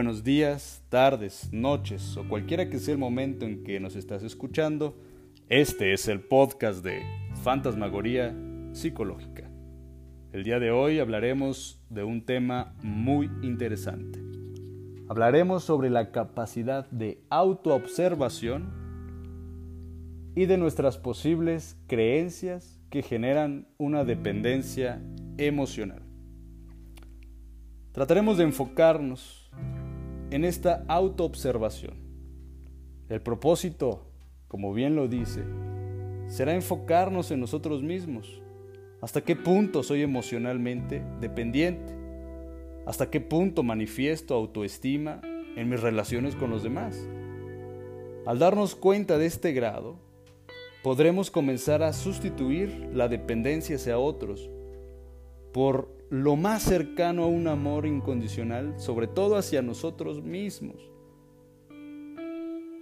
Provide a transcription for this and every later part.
buenos días, tardes, noches o cualquiera que sea el momento en que nos estás escuchando. Este es el podcast de Fantasmagoría Psicológica. El día de hoy hablaremos de un tema muy interesante. Hablaremos sobre la capacidad de autoobservación y de nuestras posibles creencias que generan una dependencia emocional. Trataremos de enfocarnos en esta autoobservación. El propósito, como bien lo dice, será enfocarnos en nosotros mismos. ¿Hasta qué punto soy emocionalmente dependiente? ¿Hasta qué punto manifiesto autoestima en mis relaciones con los demás? Al darnos cuenta de este grado, podremos comenzar a sustituir la dependencia hacia otros por lo más cercano a un amor incondicional, sobre todo hacia nosotros mismos.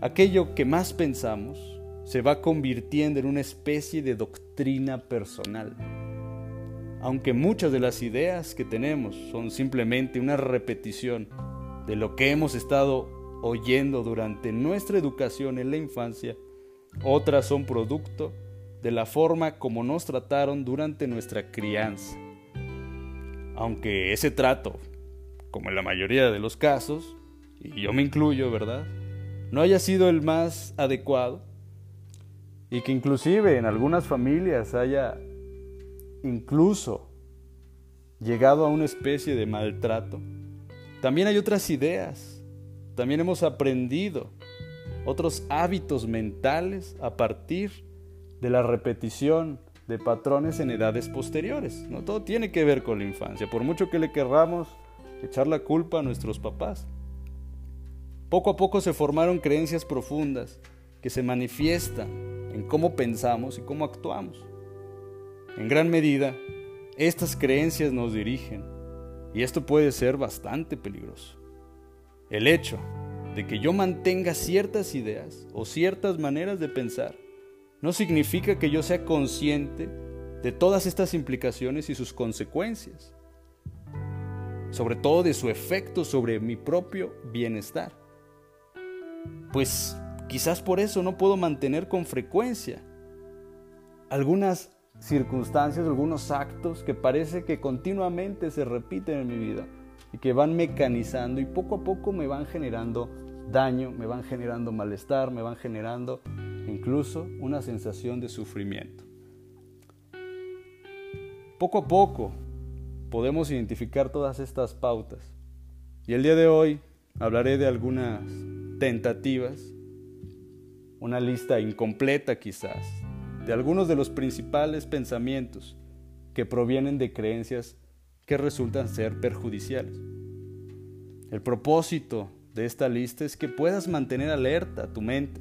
Aquello que más pensamos se va convirtiendo en una especie de doctrina personal. Aunque muchas de las ideas que tenemos son simplemente una repetición de lo que hemos estado oyendo durante nuestra educación en la infancia, otras son producto de la forma como nos trataron durante nuestra crianza aunque ese trato, como en la mayoría de los casos, y yo me incluyo, ¿verdad? No haya sido el más adecuado y que inclusive en algunas familias haya incluso llegado a una especie de maltrato. También hay otras ideas, también hemos aprendido otros hábitos mentales a partir de la repetición de patrones en edades posteriores. ¿no? Todo tiene que ver con la infancia, por mucho que le querramos echar la culpa a nuestros papás. Poco a poco se formaron creencias profundas que se manifiestan en cómo pensamos y cómo actuamos. En gran medida, estas creencias nos dirigen y esto puede ser bastante peligroso. El hecho de que yo mantenga ciertas ideas o ciertas maneras de pensar no significa que yo sea consciente de todas estas implicaciones y sus consecuencias, sobre todo de su efecto sobre mi propio bienestar. Pues quizás por eso no puedo mantener con frecuencia algunas circunstancias, algunos actos que parece que continuamente se repiten en mi vida y que van mecanizando y poco a poco me van generando daño, me van generando malestar, me van generando incluso una sensación de sufrimiento. Poco a poco podemos identificar todas estas pautas y el día de hoy hablaré de algunas tentativas, una lista incompleta quizás, de algunos de los principales pensamientos que provienen de creencias que resultan ser perjudiciales. El propósito de esta lista es que puedas mantener alerta tu mente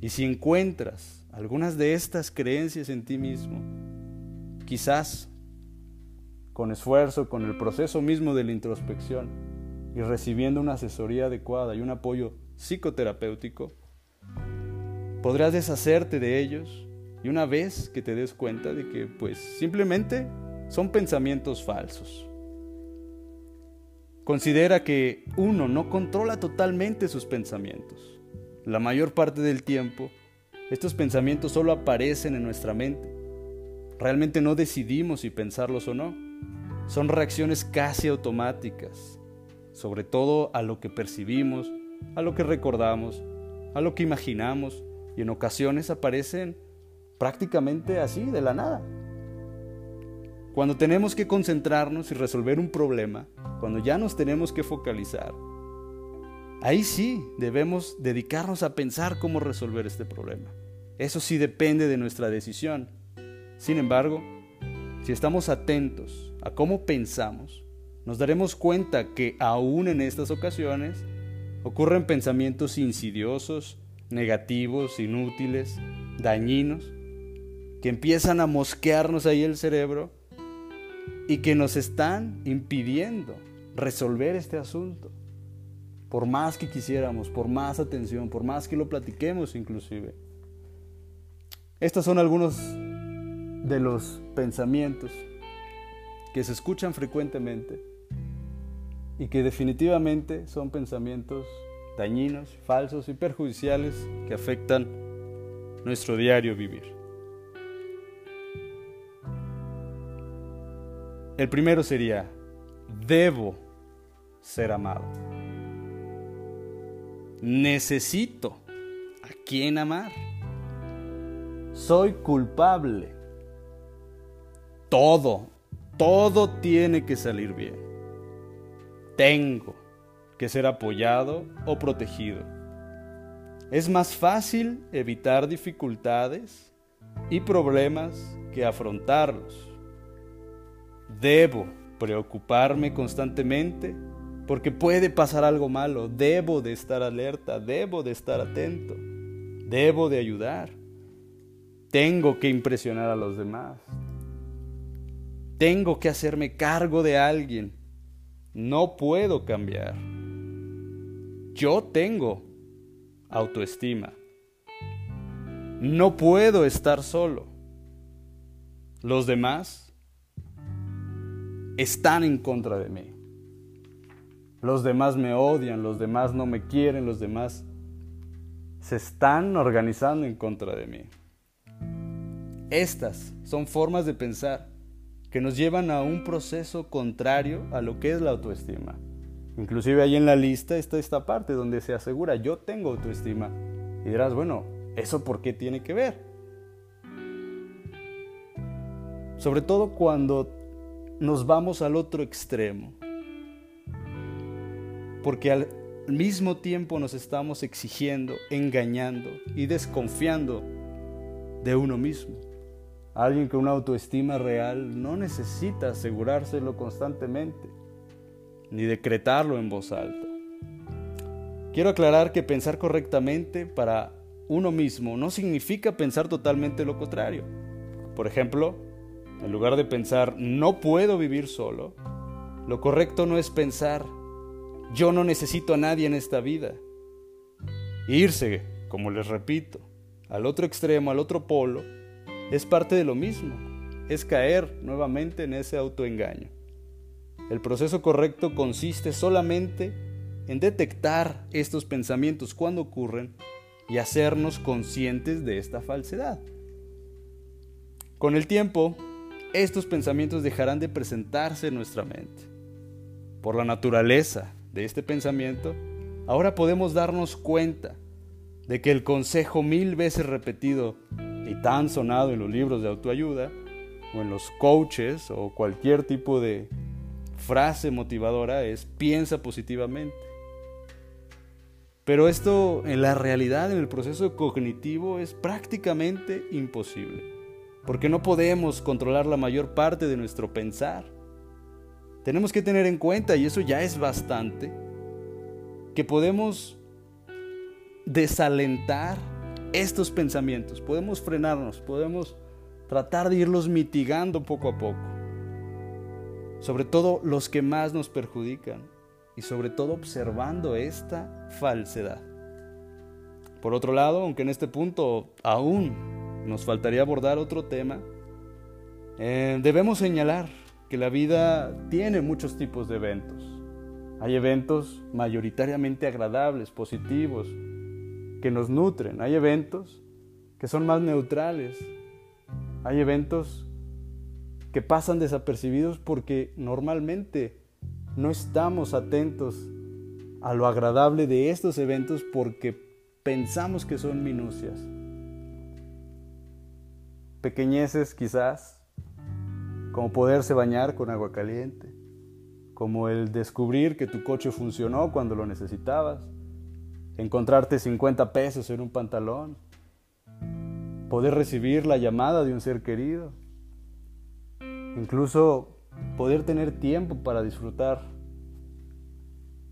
y si encuentras algunas de estas creencias en ti mismo, quizás con esfuerzo, con el proceso mismo de la introspección y recibiendo una asesoría adecuada y un apoyo psicoterapéutico, podrás deshacerte de ellos y una vez que te des cuenta de que pues simplemente son pensamientos falsos. Considera que uno no controla totalmente sus pensamientos la mayor parte del tiempo, estos pensamientos solo aparecen en nuestra mente. Realmente no decidimos si pensarlos o no. Son reacciones casi automáticas, sobre todo a lo que percibimos, a lo que recordamos, a lo que imaginamos y en ocasiones aparecen prácticamente así, de la nada. Cuando tenemos que concentrarnos y resolver un problema, cuando ya nos tenemos que focalizar, Ahí sí debemos dedicarnos a pensar cómo resolver este problema. Eso sí depende de nuestra decisión. Sin embargo, si estamos atentos a cómo pensamos, nos daremos cuenta que aún en estas ocasiones ocurren pensamientos insidiosos, negativos, inútiles, dañinos, que empiezan a mosquearnos ahí el cerebro y que nos están impidiendo resolver este asunto por más que quisiéramos, por más atención, por más que lo platiquemos inclusive. Estos son algunos de los pensamientos que se escuchan frecuentemente y que definitivamente son pensamientos dañinos, falsos y perjudiciales que afectan nuestro diario vivir. El primero sería, debo ser amado. Necesito a quien amar. Soy culpable. Todo, todo tiene que salir bien. Tengo que ser apoyado o protegido. Es más fácil evitar dificultades y problemas que afrontarlos. Debo preocuparme constantemente porque puede pasar algo malo. Debo de estar alerta, debo de estar atento, debo de ayudar. Tengo que impresionar a los demás. Tengo que hacerme cargo de alguien. No puedo cambiar. Yo tengo autoestima. No puedo estar solo. Los demás están en contra de mí. Los demás me odian, los demás no me quieren, los demás se están organizando en contra de mí. Estas son formas de pensar que nos llevan a un proceso contrario a lo que es la autoestima. Inclusive ahí en la lista está esta parte donde se asegura yo tengo autoestima. Y dirás, bueno, ¿eso por qué tiene que ver? Sobre todo cuando nos vamos al otro extremo. Porque al mismo tiempo nos estamos exigiendo, engañando y desconfiando de uno mismo. Alguien con una autoestima real no necesita asegurárselo constantemente, ni decretarlo en voz alta. Quiero aclarar que pensar correctamente para uno mismo no significa pensar totalmente lo contrario. Por ejemplo, en lugar de pensar no puedo vivir solo, lo correcto no es pensar yo no necesito a nadie en esta vida. Irse, como les repito, al otro extremo, al otro polo, es parte de lo mismo, es caer nuevamente en ese autoengaño. El proceso correcto consiste solamente en detectar estos pensamientos cuando ocurren y hacernos conscientes de esta falsedad. Con el tiempo, estos pensamientos dejarán de presentarse en nuestra mente. Por la naturaleza de este pensamiento, ahora podemos darnos cuenta de que el consejo mil veces repetido y tan sonado en los libros de autoayuda o en los coaches o cualquier tipo de frase motivadora es piensa positivamente. Pero esto en la realidad, en el proceso cognitivo, es prácticamente imposible, porque no podemos controlar la mayor parte de nuestro pensar. Tenemos que tener en cuenta, y eso ya es bastante, que podemos desalentar estos pensamientos, podemos frenarnos, podemos tratar de irlos mitigando poco a poco. Sobre todo los que más nos perjudican y sobre todo observando esta falsedad. Por otro lado, aunque en este punto aún nos faltaría abordar otro tema, eh, debemos señalar que la vida tiene muchos tipos de eventos. Hay eventos mayoritariamente agradables, positivos, que nos nutren. Hay eventos que son más neutrales. Hay eventos que pasan desapercibidos porque normalmente no estamos atentos a lo agradable de estos eventos porque pensamos que son minucias. Pequeñeces quizás, como poderse bañar con agua caliente, como el descubrir que tu coche funcionó cuando lo necesitabas, encontrarte 50 pesos en un pantalón, poder recibir la llamada de un ser querido, incluso poder tener tiempo para disfrutar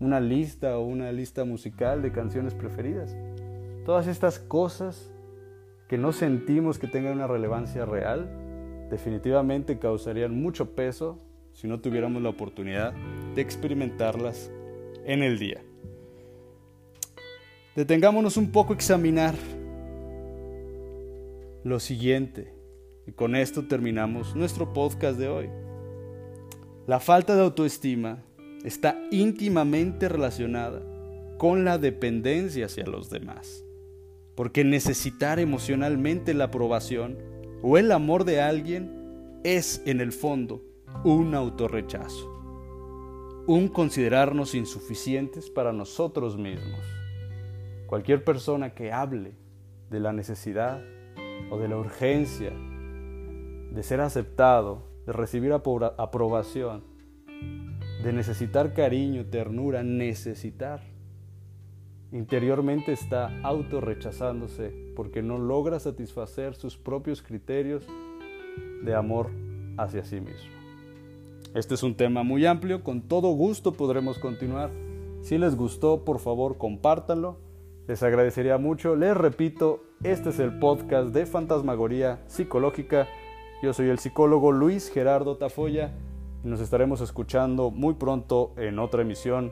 una lista o una lista musical de canciones preferidas. Todas estas cosas que no sentimos que tengan una relevancia real, definitivamente causarían mucho peso si no tuviéramos la oportunidad de experimentarlas en el día detengámonos un poco a examinar lo siguiente. Y con esto terminamos nuestro podcast de hoy. La falta de autoestima está íntimamente relacionada con la dependencia hacia los demás. Porque necesitar emocionalmente la aprobación o el amor de alguien es en el fondo un autorrechazo, un considerarnos insuficientes para nosotros mismos. Cualquier persona que hable de la necesidad o de la urgencia de ser aceptado, de recibir aprobación, de necesitar cariño, ternura, necesitar, interiormente está autorrechazándose porque no logra satisfacer sus propios criterios de amor hacia sí mismo. Este es un tema muy amplio, con todo gusto podremos continuar. Si les gustó, por favor, compártanlo. Les agradecería mucho. Les repito, este es el podcast de Fantasmagoría Psicológica. Yo soy el psicólogo Luis Gerardo Tafoya y nos estaremos escuchando muy pronto en otra emisión.